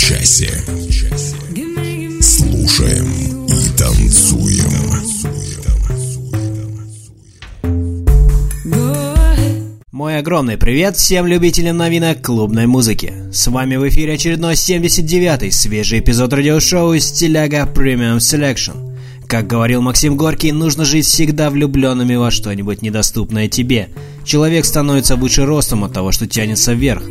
часе. Слушаем и танцуем. Мой огромный привет всем любителям новинок клубной музыки. С вами в эфире очередной 79-й свежий эпизод радиошоу «Стиляга Premium Selection». Как говорил Максим Горький, нужно жить всегда влюбленными во что-нибудь недоступное тебе. Человек становится выше ростом от того, что тянется вверх.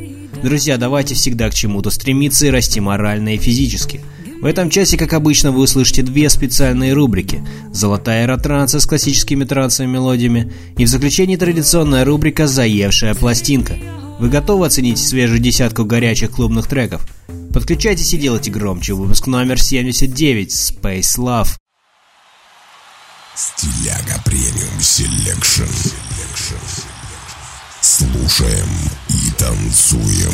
Друзья, давайте всегда к чему-то стремиться и расти морально и физически. В этом часе, как обычно, вы услышите две специальные рубрики. Золотая эра с классическими трансовыми мелодиями и в заключении традиционная рубрика «Заевшая пластинка». Вы готовы оценить свежую десятку горячих клубных треков? Подключайтесь и делайте громче. Выпуск номер 79 «Space Love». Стиляга Premium Selection. Слушаем и танцуем.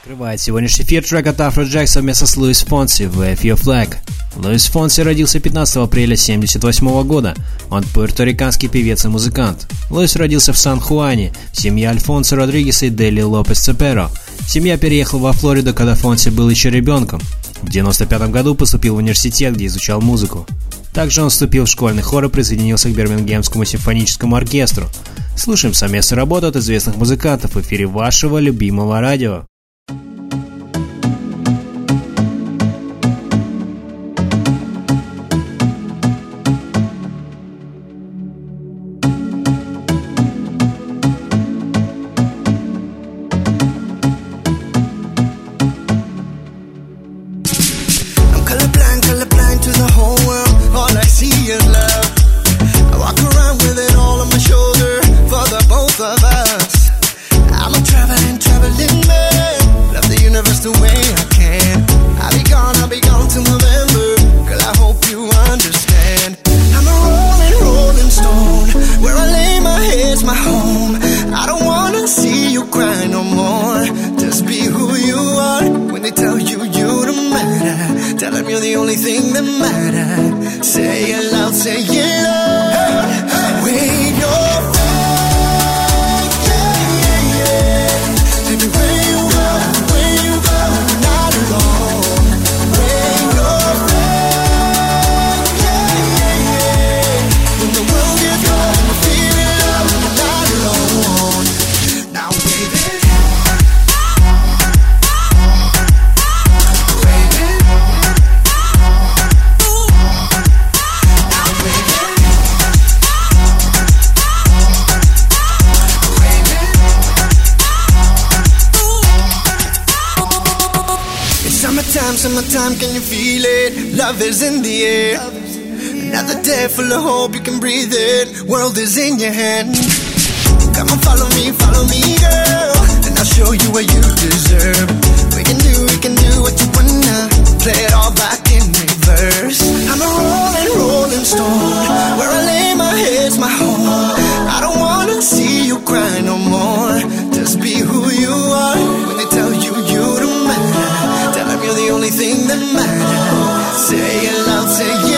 Открывает сегодняшний эфир трек от Afrojack совместно с Луис Фонси «Wave Your Flag». Луис Фонси родился 15 апреля 1978 года. Он пуэрториканский певец и музыкант. Луис родился в Сан-Хуане, в семье Альфонсо Родригеса и Дели Лопес Цеперо. Семья переехала во Флориду, когда Фонси был еще ребенком. В 1995 году поступил в университет, где изучал музыку. Также он вступил в школьный хор и присоединился к Бирмингемскому симфоническому оркестру. Слушаем совместную работу от известных музыкантов в эфире вашего любимого радио. Summertime, can you feel it? Love is in the air. Another day full of hope, you can breathe it. World is in your hand. Come on, follow me, follow me, girl. And I'll show you what you deserve. We can do, we can do what you wanna. Play it all back in reverse. I'm a rolling, rolling stone. Where I lay my head's my home. I don't wanna see you cry no more. Just be who you are. Say it loud, say.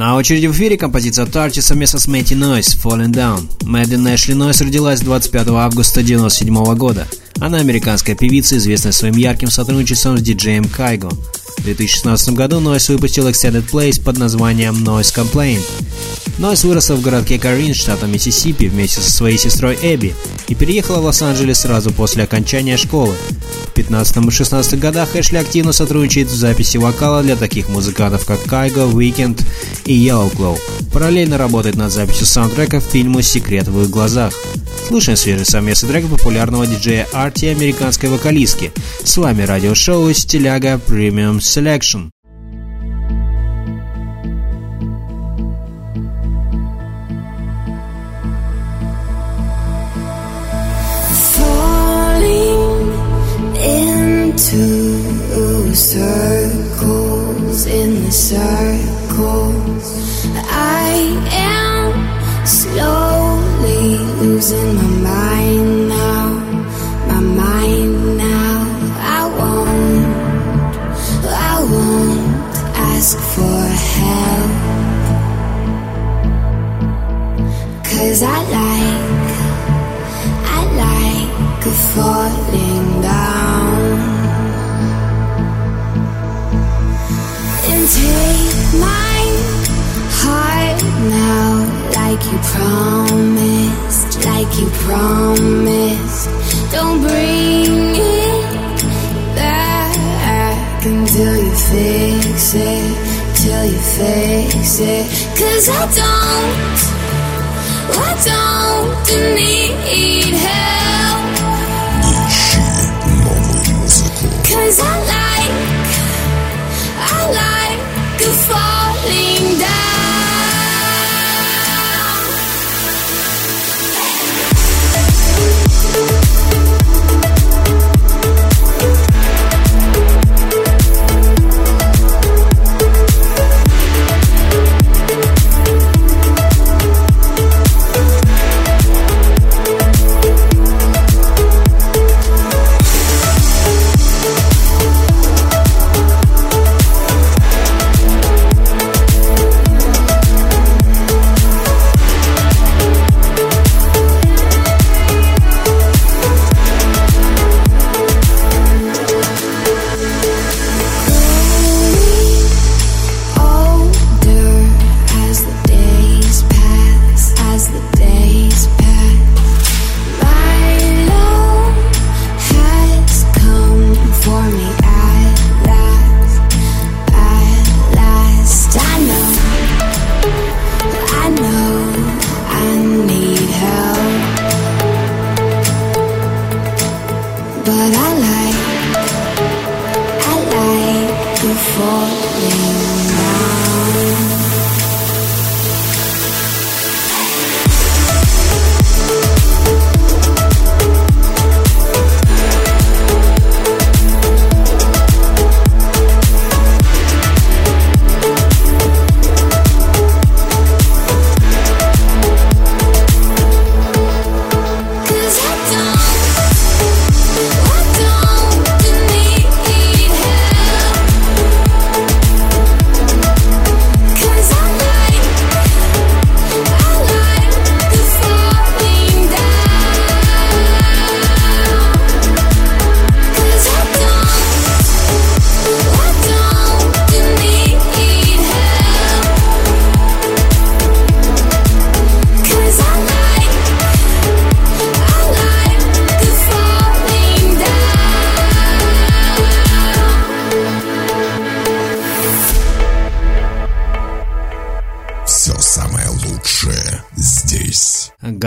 На очереди в эфире композиция Тарти совместно с Мэтти Нойс «Falling Down». Мэддин Эшли Нойс родилась 25 августа 1997 года. Она американская певица, известная своим ярким сотрудничеством с диджеем Кайго. В 2016 году Noise выпустил Extended Plays под названием Noise Complaint. Noise выросла в городке Карин, штата Миссисипи, вместе со своей сестрой Эбби и переехала в Лос-Анджелес сразу после окончания школы. В 15 и 16 годах Эшли активно сотрудничает в записи вокала для таких музыкантов, как Кайго, Weekend и Yellow Glow. Параллельно работает над записью саундтрека к фильму «Секрет в их глазах». Слушаем свежий совместный трек популярного диджея Арти и американской вокалистки. С вами радиошоу «Стиляга Premium Selection». Falling into circles in the circles I am slowly losing my mind ask for help. Cause I like I like falling down. And take my heart now like you promised like you promised till you fix it. Cause I don't, I don't need help. Cause I like, I like the falling down.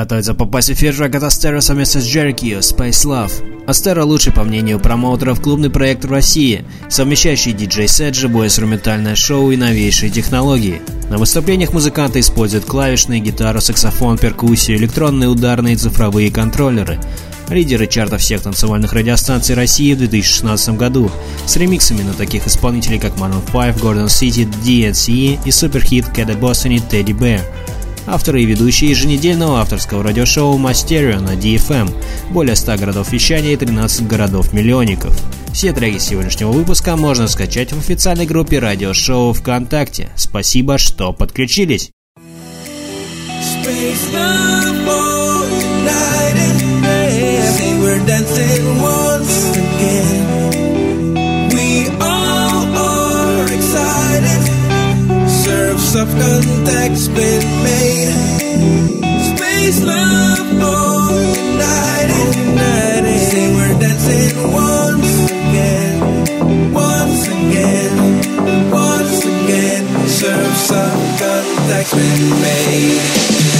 Готовится попасть в эфир от Астера совместно с Jericho Space Love. Астера лучший, по мнению промоутеров, клубный проект в России, совмещающий диджей-сет, живое инструментальное шоу и новейшие технологии. На выступлениях музыканты используют клавишные, гитару, саксофон, перкуссию, электронные ударные и цифровые контроллеры. Лидеры чартов всех танцевальных радиостанций России в 2016 году с ремиксами на таких исполнителей, как Maroon 5, Gordon City, DNCE и суперхит Кэда Бостон и Teddy Bear. Авторы и ведущие еженедельного авторского радиошоу Мастерио на DFM, более 100 городов вещания и 13 городов-миллионников. Все треки сегодняшнего выпуска можно скачать в официальной группе радиошоу ВКонтакте. Спасибо, что подключились. soft contact split made. Space love for united, united. Say we're dancing once again, once again, once again. Surf soft contact split made.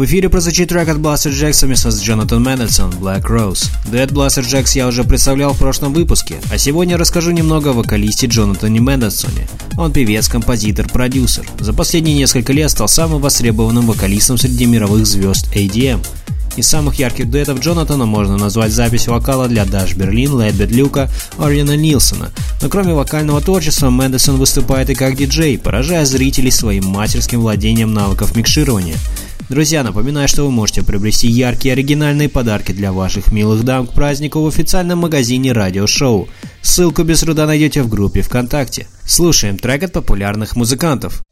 В эфире прозвучит трек от Blaster Jacks совместно с Джонатан Мэддисон «Black Rose». Дуэт Blaster Jacks я уже представлял в прошлом выпуске, а сегодня расскажу немного о вокалисте Джонатане Мэддисоне. Он певец, композитор, продюсер. За последние несколько лет стал самым востребованным вокалистом среди мировых звезд ADM. Из самых ярких дуэтов Джонатана можно назвать запись вокала для Даш Берлин, Лэдбет Люка, Ориана Нилсона. Но кроме вокального творчества, Мэдисон выступает и как диджей, поражая зрителей своим мастерским владением навыков микширования. Друзья, напоминаю, что вы можете приобрести яркие оригинальные подарки для ваших милых дам к празднику в официальном магазине радиошоу. Ссылку без труда найдете в группе ВКонтакте. Слушаем трек от популярных музыкантов.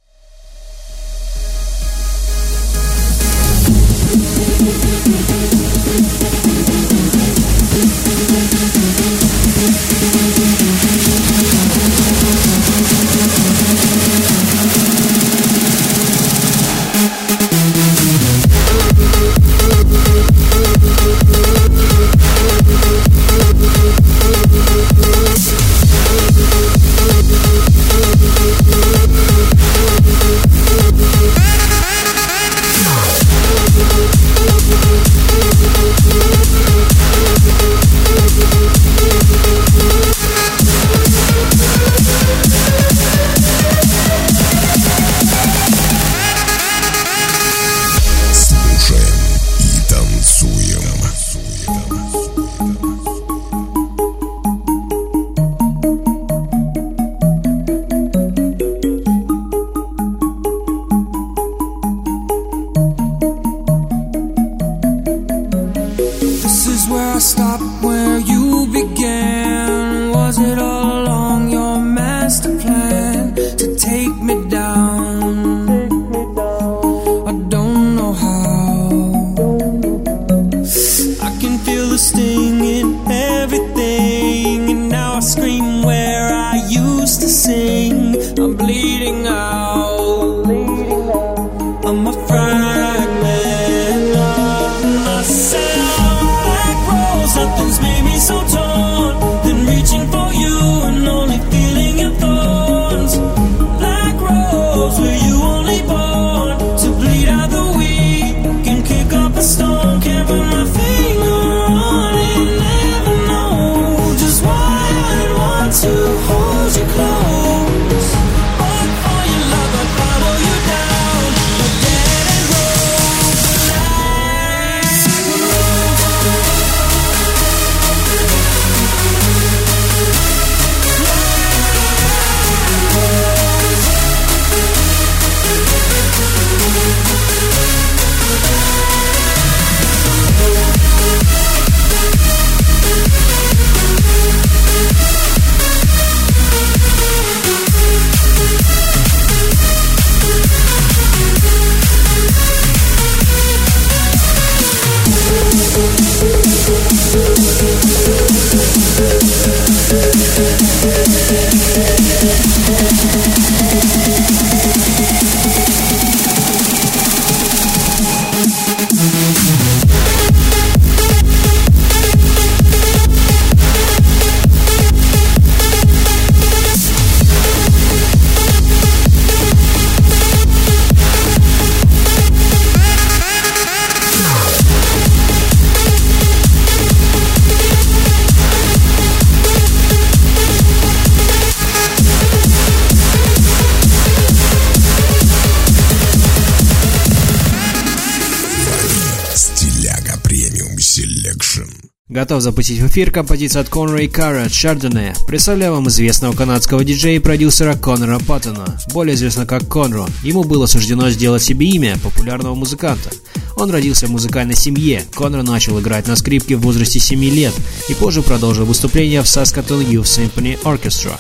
Готов запустить в эфир композицию от Конора и Кара Chardonnay. Представляю вам известного канадского диджея и продюсера Конора Паттона, более известного как Конро. Ему было суждено сделать себе имя популярного музыканта. Он родился в музыкальной семье. Конор начал играть на скрипке в возрасте 7 лет и позже продолжил выступления в Saskatoon Youth Symphony Orchestra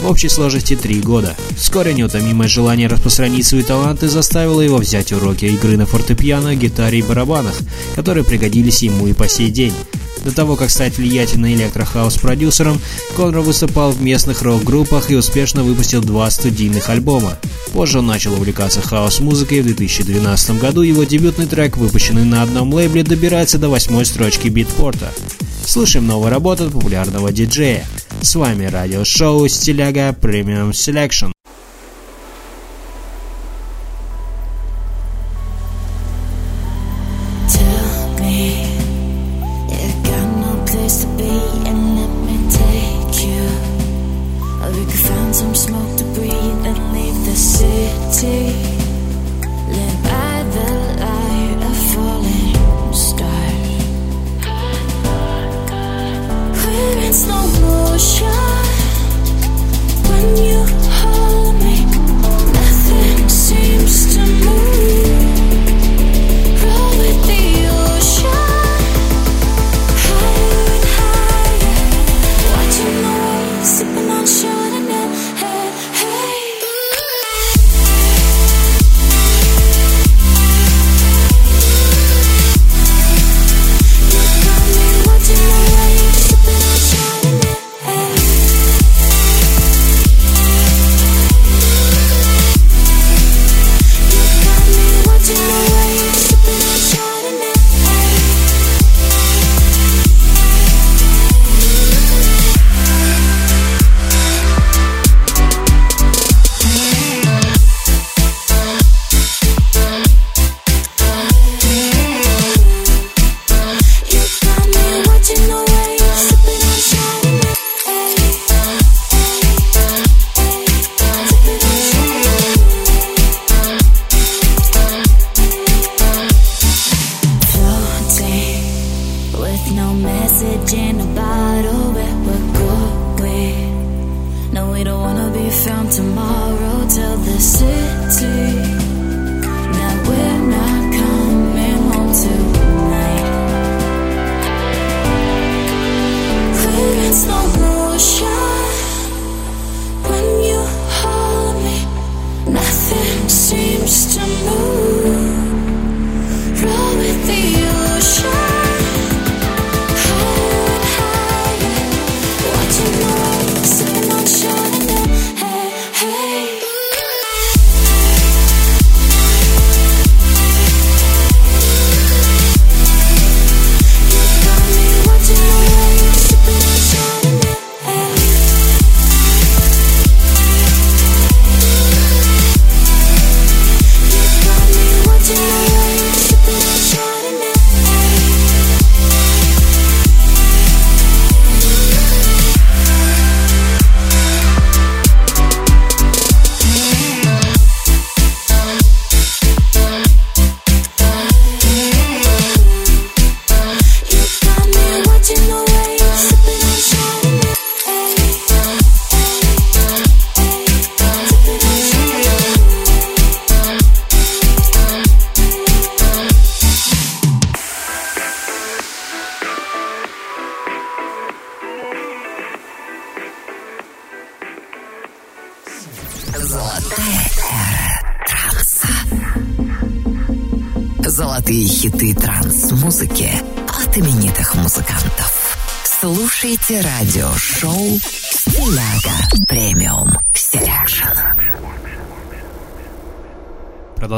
в общей сложности 3 года. Вскоре неутомимое желание распространить свои таланты заставило его взять уроки игры на фортепиано, гитаре и барабанах, которые пригодились ему и по сей день. До того, как стать влиятельным электрохаус-продюсером, Конро выступал в местных рок-группах и успешно выпустил два студийных альбома. Позже он начал увлекаться хаос-музыкой, в 2012 году его дебютный трек, выпущенный на одном лейбле, добирается до восьмой строчки битпорта. Слушаем новую работу от популярного диджея. С вами радиошоу Стиляга Premium Selection.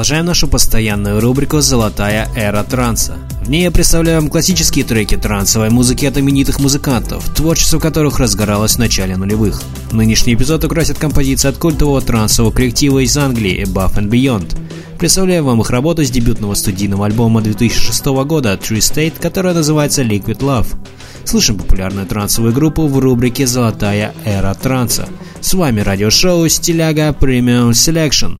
Продолжаем нашу постоянную рубрику «Золотая эра транса». В ней я представляю вам классические треки трансовой музыки от именитых музыкантов, творчество которых разгоралось в начале нулевых. Нынешний эпизод украсит композиция от культового трансового коллектива из Англии Above and Beyond. Представляю вам их работу с дебютного студийного альбома 2006 года True State, которая называется Liquid Love. Слышим популярную трансовую группу в рубрике «Золотая эра транса». С вами радиошоу «Стиляга Premium Selection».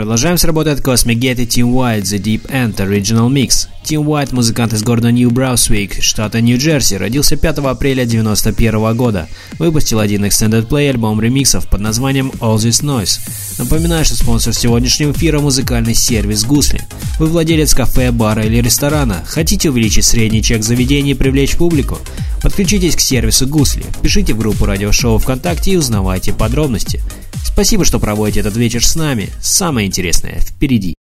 Продолжаем с работы от Cosmic и Team White The Deep End Original Mix. Team White, музыкант из города Нью-Браусвик, штата Нью-Джерси, родился 5 апреля 1991 года. Выпустил один Extended Play альбом ремиксов под названием All This Noise. Напоминаю, что спонсор сегодняшнего эфира – музыкальный сервис Гусли. Вы владелец кафе, бара или ресторана. Хотите увеличить средний чек заведения и привлечь публику? Подключитесь к сервису Гусли, пишите в группу радиошоу ВКонтакте и узнавайте подробности. Спасибо, что проводите этот вечер с нами. Самое интересное впереди.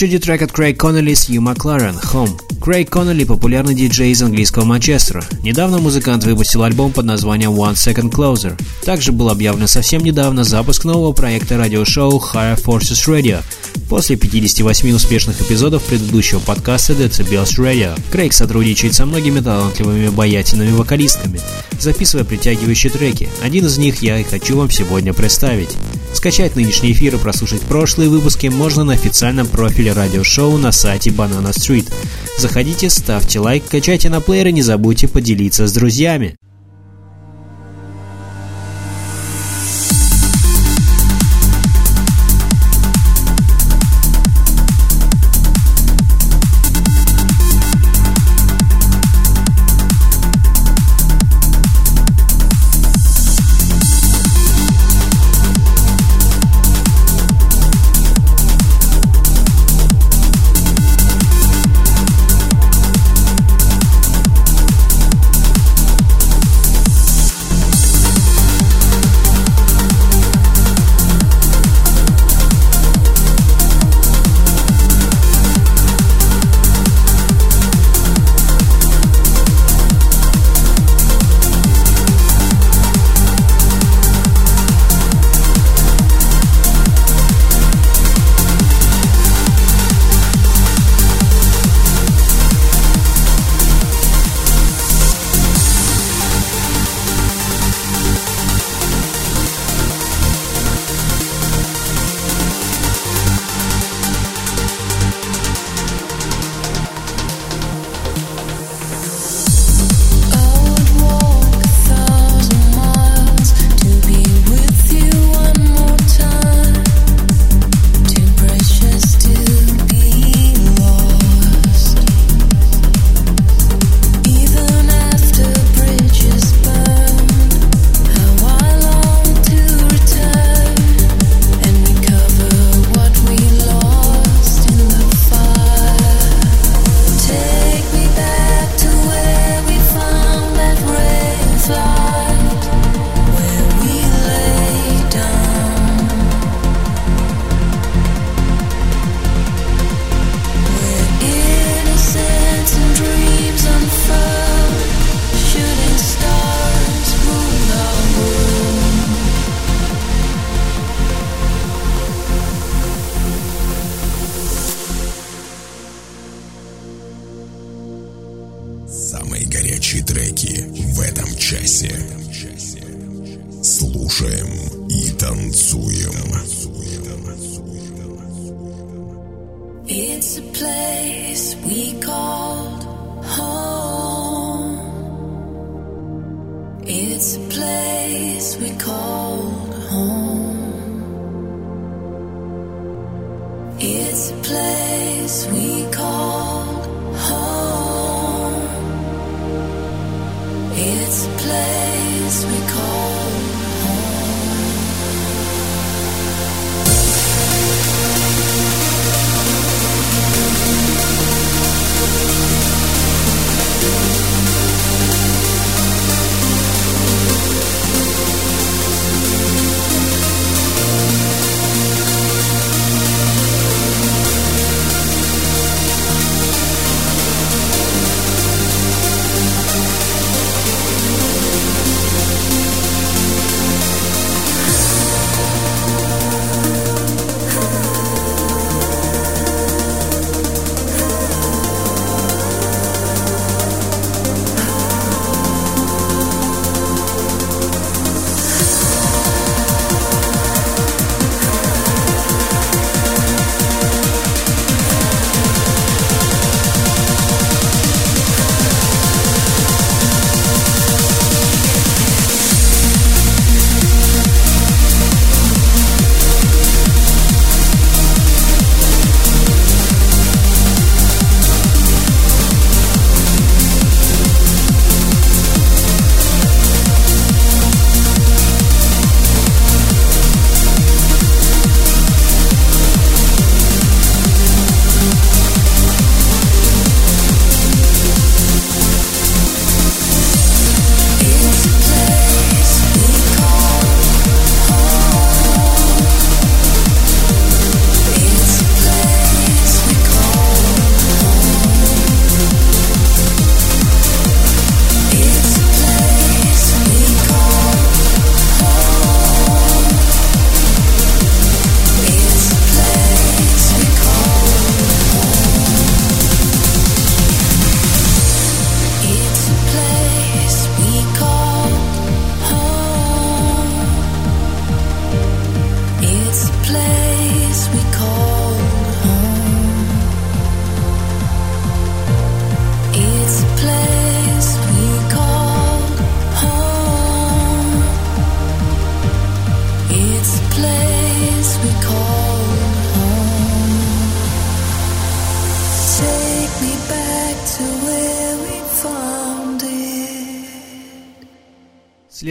Очереди трек от Крейг Коннелли с Ю Макларен «Home». Крейг Коннелли – популярный диджей из английского Манчестера. Недавно музыкант выпустил альбом под названием One Second Closer. Также был объявлен совсем недавно запуск нового проекта радиошоу Higher Forces Radio. После 58 успешных эпизодов предыдущего подкаста Decibels Radio, Крейг сотрудничает со многими талантливыми обаятельными вокалистками, записывая притягивающие треки. Один из них я и хочу вам сегодня представить. Скачать нынешний эфир и прослушать прошлые выпуски можно на официальном профиле радиошоу на сайте Banana Street. Заходите, ставьте лайк, качайте на плеер и не забудьте поделиться с друзьями.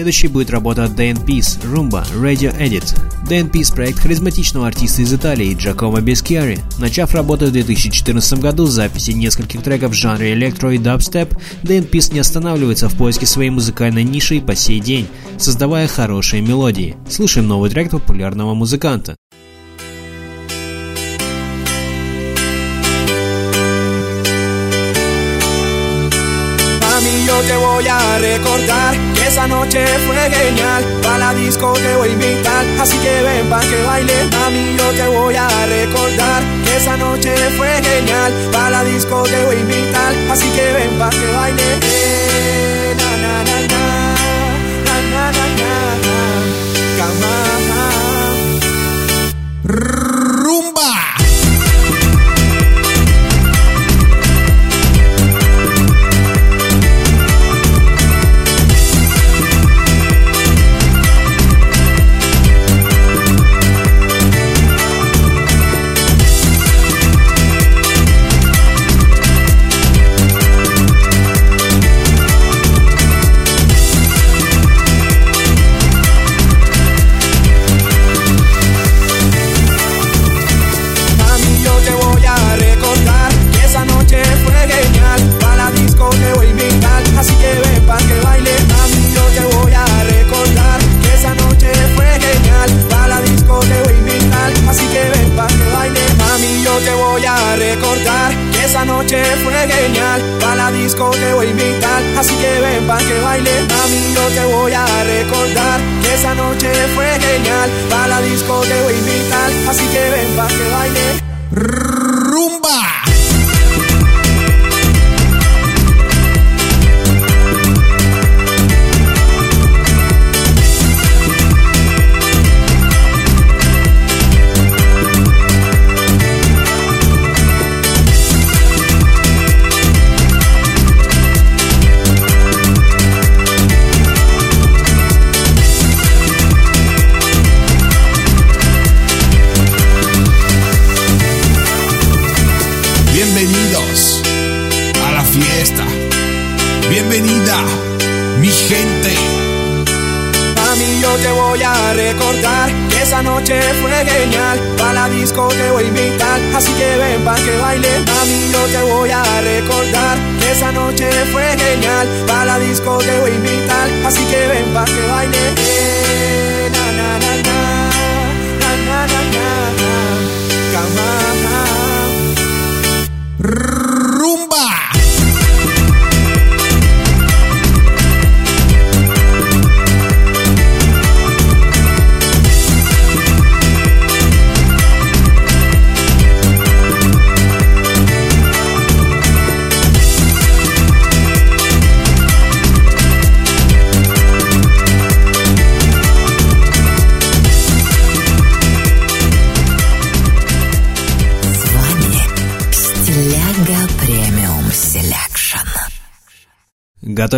Следующей будет работа Dan Peace, Rumba, Radio Edit. Dan Peace – проект харизматичного артиста из Италии Джакомо Бескиари. Начав работу в 2014 году с записи нескольких треков в жанре электро и дабстеп, Dan Peace не останавливается в поиске своей музыкальной ниши и по сей день, создавая хорошие мелодии. Слушаем новый трек популярного музыканта. Yo te voy a recordar esa noche fue genial. Pa' la disco te voy a invitar, así que ven pa' que baile. Mami, yo te voy a recordar que esa noche fue genial. Pa' la disco te voy a invitar, así que ven pa' que baile. Na, na, na, na, na, na, na, na, na. Rumba. Fue genial. Pa' la disco te voy a invitar, así que ven pa' que baile. Mami, yo te voy a recordar que esa noche fue genial. Pa' la disco te voy a invitar, así que ven pa' que baile. Rumba.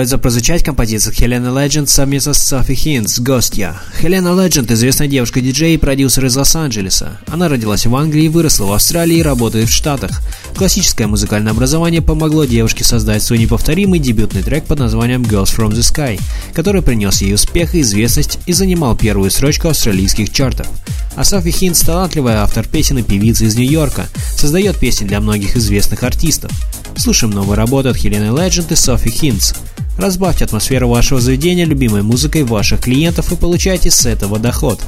Готовится прозвучать композиция Хелена Legend совместно с Софи Хинс «Гостья». Хелена Legend – известная девушка-диджей и продюсер из Лос-Анджелеса. Она родилась в Англии, выросла в Австралии и работает в Штатах. Классическое музыкальное образование помогло девушке создать свой неповторимый дебютный трек под названием «Girls from the Sky», который принес ей успех и известность и занимал первую строчку австралийских чартов. А Софи Хинс – талантливая автор песен и певица из Нью-Йорка, создает песни для многих известных артистов. Слушаем новую работу от Хелены Legend и Софи Хинс. Разбавьте атмосферу вашего заведения любимой музыкой ваших клиентов и получайте с этого доход.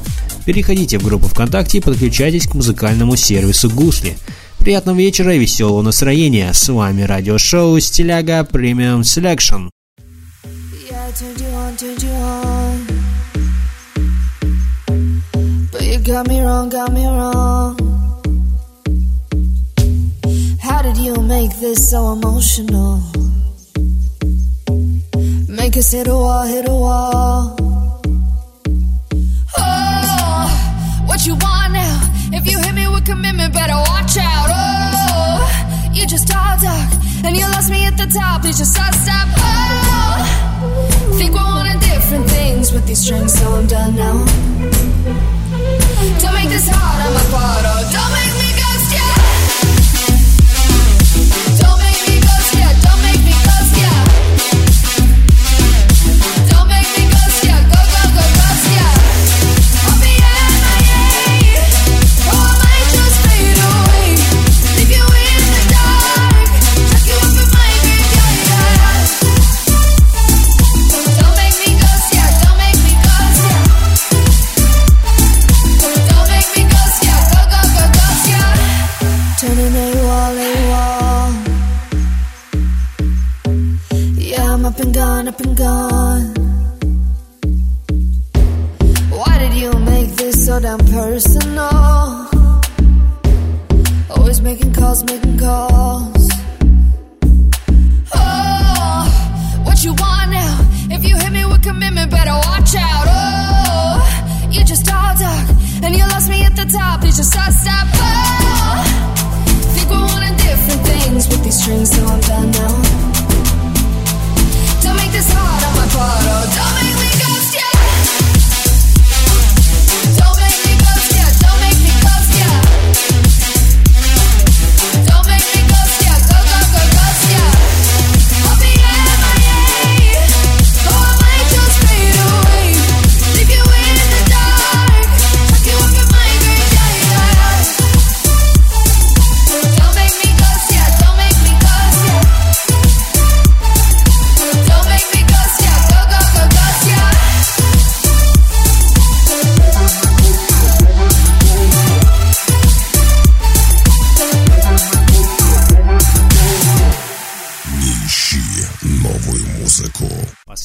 Переходите в группу ВКонтакте и подключайтесь к музыкальному сервису Гусли. Приятного вечера и веселого настроения. С вами радиошоу Стиляга Премиум wrong. How did you make this so emotional? Make us hit a wall, hit a wall. Oh, what you want now? Commitment, better watch out. Oh, you just talk, talk, and you lost me at the top. Please just stop, stop. Oh, think we're wanting different things with these strings, so I'm done now. Don't make this hard, turning a wall, a wall. Yeah, I'm up and gone, up and gone. Why did you make this so damn personal? Always making calls, making calls. Oh, what you want now? If you hit me with commitment, better watch out. Oh, you just all talk, and you lost me at the top. You just all stop. Oh we're wanting different things with these strings, so I'm done now. Don't make this hard on my part. Oh, don't make me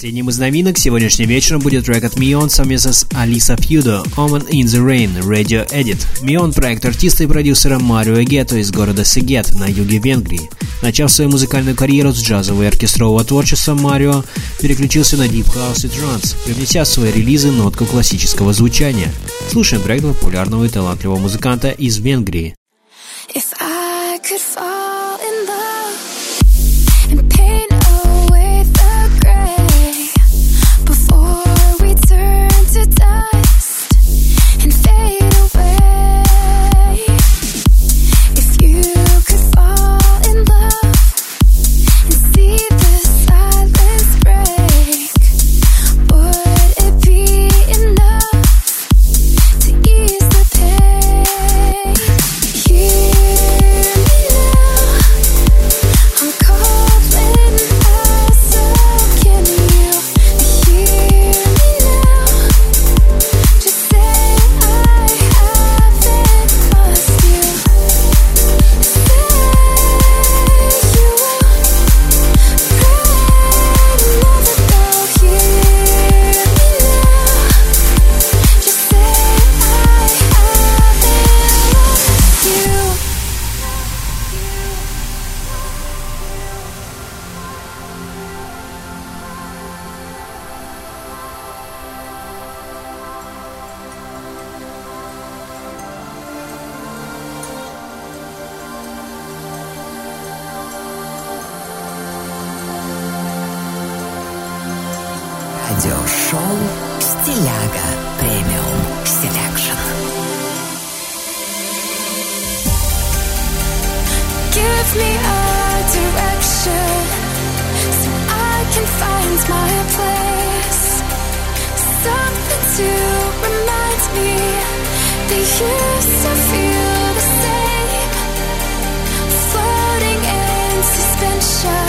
Последним из новинок сегодняшним вечером будет трек от Мион совместно с Алиса Фьюдо «Omen in the Rain» Radio Edit. Мион – проект артиста и продюсера Марио Гетто из города Сегет на юге Венгрии. Начав свою музыкальную карьеру с джазового и оркестрового творчества, Марио переключился на Deep House и Транс, привнеся в свои релизы нотку классического звучания. Слушаем проект популярного и талантливого музыканта из Венгрии. Shine.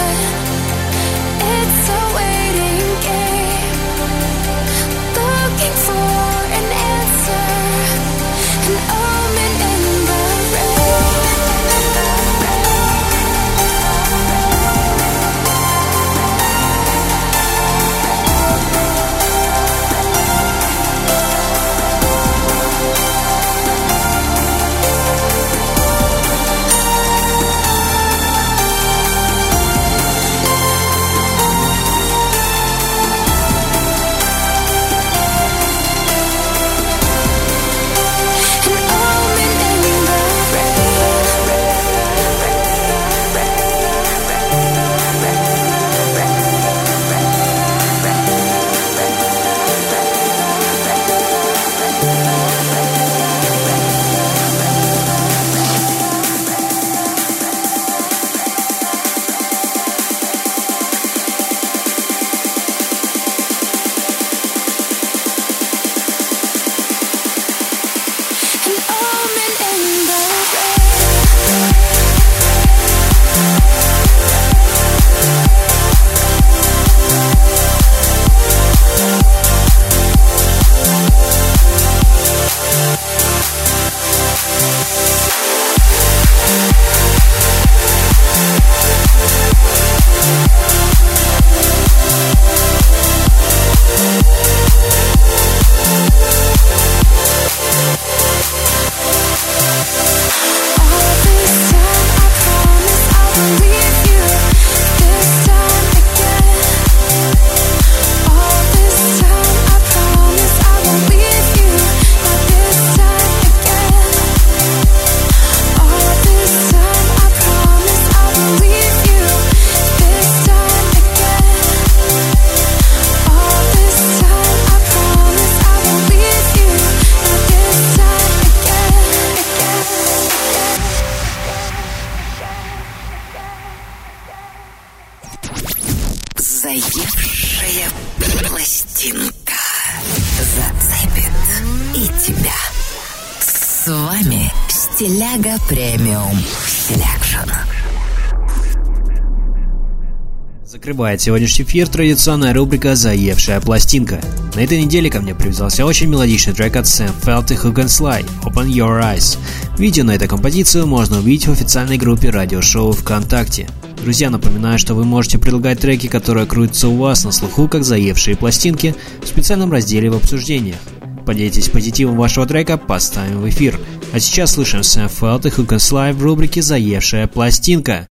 Закрывает сегодняшний эфир традиционная рубрика «Заевшая пластинка». На этой неделе ко мне привязался очень мелодичный трек от Sam Felt и Who Can Sly «Open Your Eyes». Видео на эту композицию можно увидеть в официальной группе радиошоу ВКонтакте. Друзья, напоминаю, что вы можете предлагать треки, которые крутятся у вас на слуху, как заевшие пластинки, в специальном разделе в обсуждениях. Поделитесь позитивом вашего трека, поставим в эфир. А сейчас слышим Sam Felt и Who Can Sly в рубрике «Заевшая пластинка».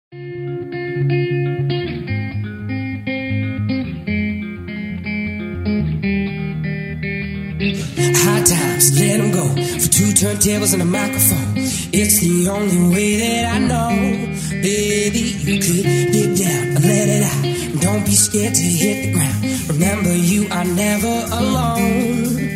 Times, let them go. For two turntables and a microphone. It's the only way that I know. Baby, you could get down and let it out. Don't be scared to hit the ground. Remember, you are never alone.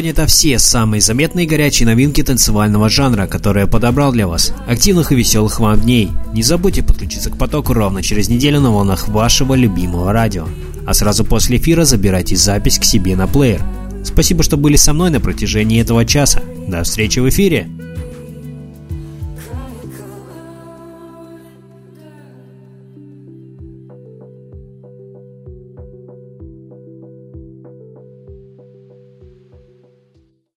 Сегодня это все самые заметные горячие новинки танцевального жанра, которые я подобрал для вас. Активных и веселых вам дней. Не забудьте подключиться к потоку ровно через неделю на волнах вашего любимого радио. А сразу после эфира забирайте запись к себе на плеер. Спасибо, что были со мной на протяжении этого часа. До встречи в эфире!